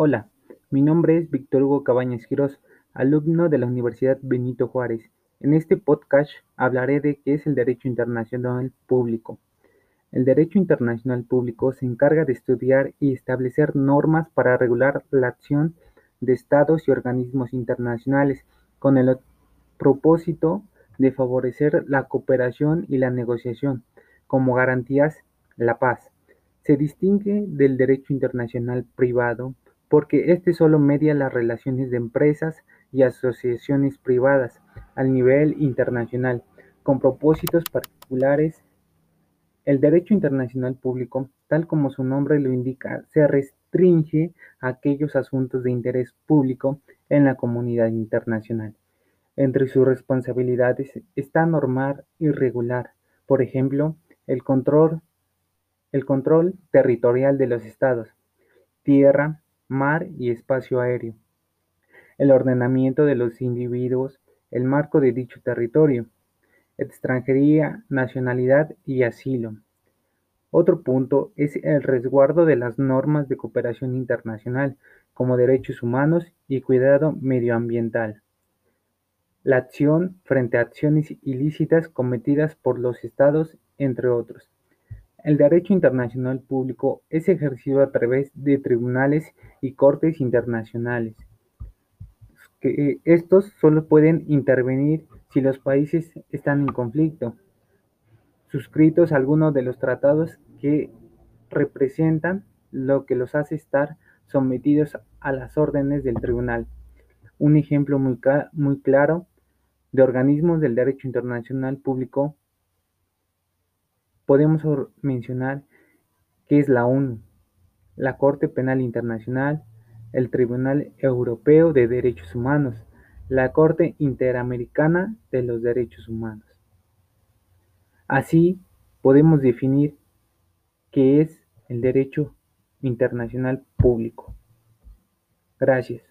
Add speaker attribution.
Speaker 1: Hola, mi nombre es Víctor Hugo Cabañas Quirós, alumno de la Universidad Benito Juárez. En este podcast hablaré de qué es el derecho internacional público. El derecho internacional público se encarga de estudiar y establecer normas para regular la acción de estados y organismos internacionales con el propósito de favorecer la cooperación y la negociación, como garantías la paz. Se distingue del derecho internacional privado porque este solo media las relaciones de empresas y asociaciones privadas al nivel internacional, con propósitos particulares. El derecho internacional público, tal como su nombre lo indica, se restringe a aquellos asuntos de interés público en la comunidad internacional. Entre sus responsabilidades está normar y regular, por ejemplo, el control, el control territorial de los estados, tierra, mar y espacio aéreo, el ordenamiento de los individuos, el marco de dicho territorio, extranjería, nacionalidad y asilo. Otro punto es el resguardo de las normas de cooperación internacional, como derechos humanos y cuidado medioambiental. La acción frente a acciones ilícitas cometidas por los estados, entre otros. El derecho internacional público es ejercido a través de tribunales y cortes internacionales. Que estos solo pueden intervenir si los países están en conflicto, suscritos a alguno de los tratados que representan lo que los hace estar sometidos a las órdenes del tribunal. Un ejemplo muy, muy claro de organismos del derecho internacional público podemos mencionar que es la ONU, la Corte Penal Internacional, el Tribunal Europeo de Derechos Humanos, la Corte Interamericana de los Derechos Humanos. Así podemos definir qué es el derecho internacional público. Gracias.